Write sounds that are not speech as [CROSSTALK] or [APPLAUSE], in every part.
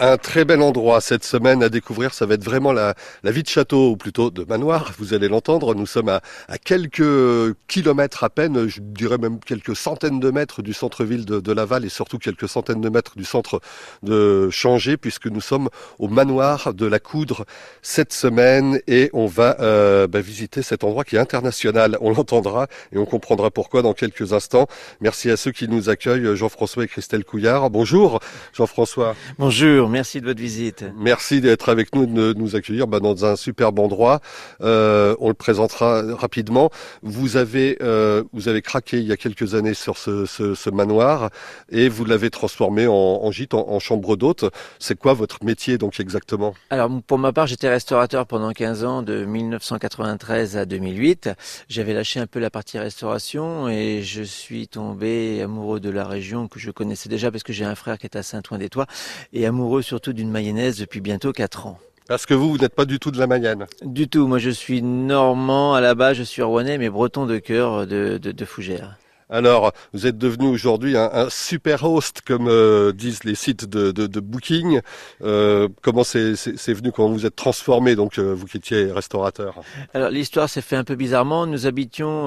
Un très bel endroit cette semaine à découvrir, ça va être vraiment la, vie de château, ou plutôt de manoir, vous allez l'entendre. Nous sommes à, à, quelques kilomètres à peine, je dirais même quelques centaines de mètres du centre-ville de, de, Laval et surtout quelques centaines de mètres du centre de Changé, puisque nous sommes au manoir de la Coudre cette semaine et on va euh, bah, visiter cet endroit qui est international. On l'entendra et on comprendra pourquoi dans quelques instants. Merci à ceux qui nous accueillent, Jean-François et Christelle Couillard. Bonjour Jean-François. Bonjour merci de votre visite. Merci d'être avec nous, de nous accueillir bah, dans un superbe endroit. Euh, on le présentera rapidement. Vous avez, euh, vous avez craqué il y a quelques années sur ce, ce, ce manoir et vous l'avez transformé en, en gîte, en, en chambre d'hôte. C'est quoi votre métier donc exactement? Alors pour ma part, j'étais restaurateur pendant 15 ans, de 1993 à 2008. J'avais lâché un peu la partie restauration et je suis tombé amoureux de la région que je connaissais déjà parce que j'ai un frère qui est à Saint-Ouen-des-Tois et amoureux surtout d'une mayonnaise depuis bientôt 4 ans. Parce que vous, vous n'êtes pas du tout de la Mayenne Du tout. Moi, je suis normand à la base, je suis rouennais, mais breton de cœur de, de, de Fougères. Alors, vous êtes devenu aujourd'hui un, super host, comme euh, disent les sites de, de, Booking. Euh, comment c'est venu, comment vous êtes transformé, donc euh, vous qui étiez restaurateur Alors, l'histoire s'est fait un peu bizarrement. Nous habitions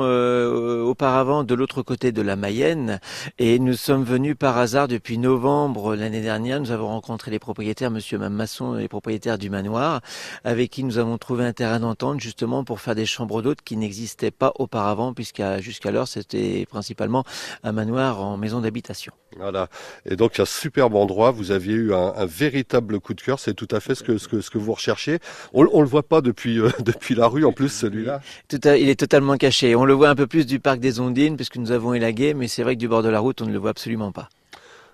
auparavant de l'autre côté de la Mayenne et nous sommes venus par hasard depuis novembre l'année dernière. Nous avons rencontré les propriétaires, Monsieur Masson, les propriétaires du manoir, avec qui nous avons trouvé un terrain d'entente justement pour faire des chambres d'hôtes qui n'existaient pas auparavant, puisqu'à jusqu'alors c'était principalement principalement un manoir en maison d'habitation. Voilà. Et donc un superbe endroit. Vous aviez eu un, un véritable coup de cœur. C'est tout à fait ce que ce que, ce que vous recherchez. On, on le voit pas depuis euh, [LAUGHS] depuis la rue en plus celui-là. il est totalement caché. On le voit un peu plus du parc des Ondines puisque nous avons élagué, mais c'est vrai que du bord de la route on ne le voit absolument pas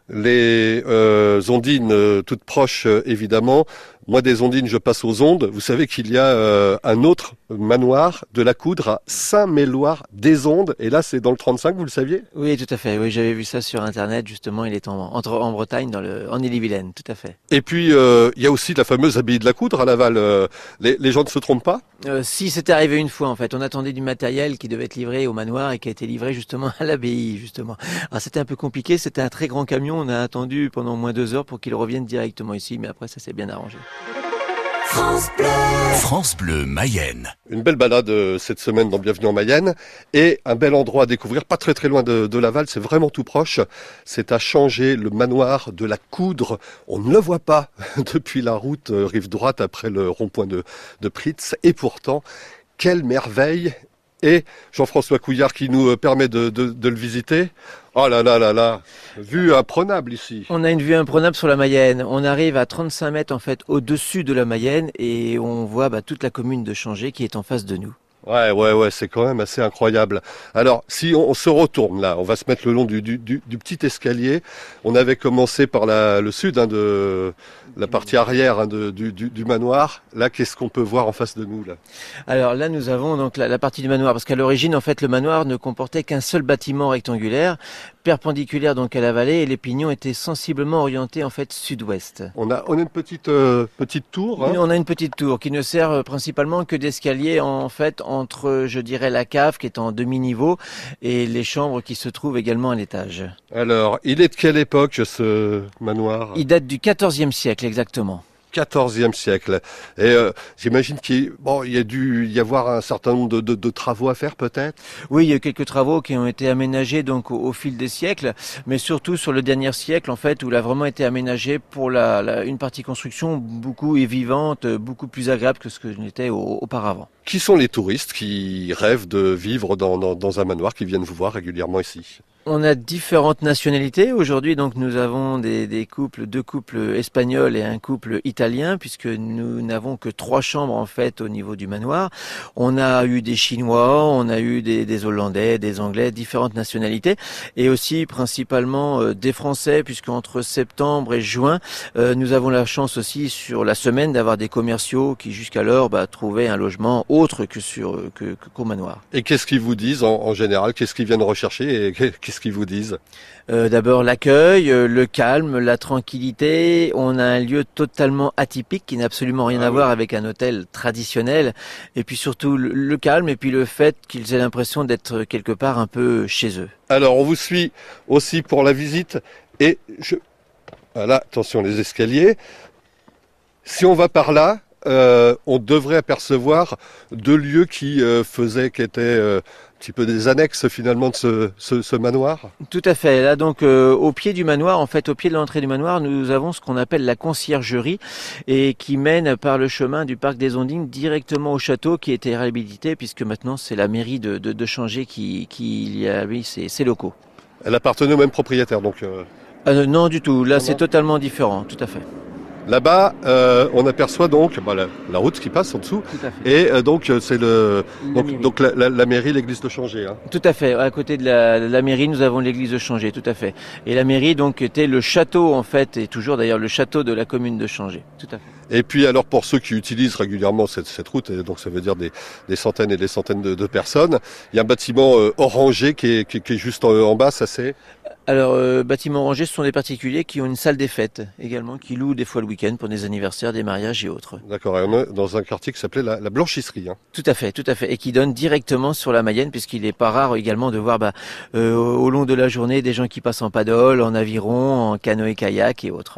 les euh, ondines euh, toutes proches euh, évidemment. Moi des ondines je passe aux ondes. Vous savez qu'il y a euh, un autre manoir de la Coudre à Saint-Méloire des Ondes et là c'est dans le 35, vous le saviez? Oui, tout à fait. Oui, j'avais vu ça sur internet justement, il est en entre en Bretagne dans le en Ille-et-Vilaine, tout à fait. Et puis il y a aussi la fameuse abbaye de la Coudre à Laval. Les, les, gens ne se trompent pas? Si, c'était arrivé une fois en fait. On attendait du matériel qui devait être livré au manoir et qui a été livré justement à l'abbaye justement. Alors c'était un peu compliqué, c'était un très grand camion on a attendu pendant au moins deux heures pour qu'il revienne directement ici, mais après ça s'est bien arrangé. France Bleu. France Bleu Mayenne. Une belle balade euh, cette semaine dans Bienvenue en Mayenne et un bel endroit à découvrir, pas très très loin de, de Laval, c'est vraiment tout proche. C'est à changer le manoir de la Coudre. On ne le voit pas [LAUGHS] depuis la route euh, rive droite après le rond-point de, de Pritz et pourtant, quelle merveille et Jean-François Couillard qui nous euh, permet de, le visiter. Oh là là là là, vue imprenable ici. On a une vue imprenable sur la Mayenne. On arrive à 35 mètres en fait au-dessus de la Mayenne et on voit bah, toute la commune de Changé qui est en face de nous. Ouais, ouais, ouais, c'est quand même assez incroyable. Alors, si on, se retourne là, on va se mettre le long du, petit escalier. On avait commencé par le sud, hein, de la partie arrière hein, du, manoir. Là, qu'est-ce qu'on peut voir en face de nous là? Alors là, nous avons donc la partie du manoir, parce qu'à l'origine, en fait, le manoir ne comportait qu'un seul bâtiment rectangulaire, perpendiculaire donc à la vallée, et les pignons étaient sensiblement orientés en fait sud-ouest. On a, on a une petite euh, petite tour. Hein on a une petite tour qui ne sert euh, principalement que d'escalier en fait entre, je dirais, la cave qui est en demi-niveau et les chambres qui se trouvent également à l'étage. Alors, il est de quelle époque ce manoir? Il date du XIVe siècle exactement. 14e siècle. Et euh, j'imagine qu'il bon, il y a dû y avoir un certain nombre de, de, de travaux à faire peut-être? Oui, il y a quelques travaux qui ont été aménagés donc au, au, fil des siècles, mais surtout sur le dernier siècle en fait où il a vraiment été aménagé pour la, la une partie construction beaucoup et vivante, beaucoup plus agréable que ce que n'était auparavant. Qui sont les touristes qui rêvent de vivre dans, dans, dans un manoir, qui viennent vous voir régulièrement ici? On a différentes nationalités aujourd'hui, donc nous avons des, couples, deux couples espagnols et un couple italien, puisque nous n'avons que trois chambres en fait au niveau du manoir. On a eu des Chinois, on a eu des, Hollandais, des Anglais, différentes nationalités, et aussi principalement euh, des Français, puisque entre septembre et juin, euh, nous avons la chance aussi sur la semaine d'avoir des commerciaux qui jusqu'alors bah, trouvaient un logement autre que sur que qu'au manoir. Et qu'est-ce qu'ils vous disent en, général? Qu'est-ce qu'ils viennent rechercher qu'est-ce qu'ils vous disent euh, D'abord l'accueil, euh, le calme, la tranquillité. On a un lieu totalement atypique qui n'a absolument rien ah à oui. voir avec un hôtel traditionnel. Et puis surtout le, le calme et puis le fait qu'ils aient l'impression d'être quelque part un peu chez eux. Alors on vous suit aussi pour la visite et je Voilà, attention les escaliers. Si on va par là, euh, on devrait apercevoir deux lieux qui euh, faisaient, qui étaient euh, petit peu des annexes finalement de ce, ce, ce manoir. Tout à fait. Là donc au pied du manoir, en fait au pied de l'entrée du manoir, nous avons ce qu'on appelle la conciergerie et qui mène par le chemin du parc des Ondines directement au château qui a été réhabilité puisque maintenant c'est la mairie de, de, de Changé qui, qui y a mis ses, ses locaux. Elle appartenait au même propriétaire donc. Euh, non du tout. Là c'est totalement différent. Tout à fait. Là-bas, euh, on aperçoit donc bah, la, la, route qui passe en dessous. Et euh, donc c'est le la donc, mairie, donc la, la, la, mairie, l'église de Changé. Hein. Tout à fait. À côté de la, mairie, nous avons l'église de Changé. Tout à fait. Et la mairie donc était le château en fait, et toujours d'ailleurs le château de la commune de Changé. Tout à fait. Et puis alors pour ceux qui utilisent régulièrement cette, cette route, et donc ça veut dire des, des, centaines et des centaines de, de, personnes, il y a un bâtiment euh, orangé qui est, qui, qui est juste en, en, bas, ça c'est Alors euh, bâtiment orangé, ce sont des particuliers qui ont une salle des fêtes également, qui louent des fois le week-end pour des anniversaires, des mariages et autres. D'accord, et on est dans un quartier qui s'appelait la, la, blanchisserie. Hein. Tout à fait, tout à fait, et qui donne directement sur la Mayenne, puisqu'il n'est pas rare également de voir bah, euh, au long de la journée des gens qui passent en paddle, en aviron, en canoë-kayak et autres.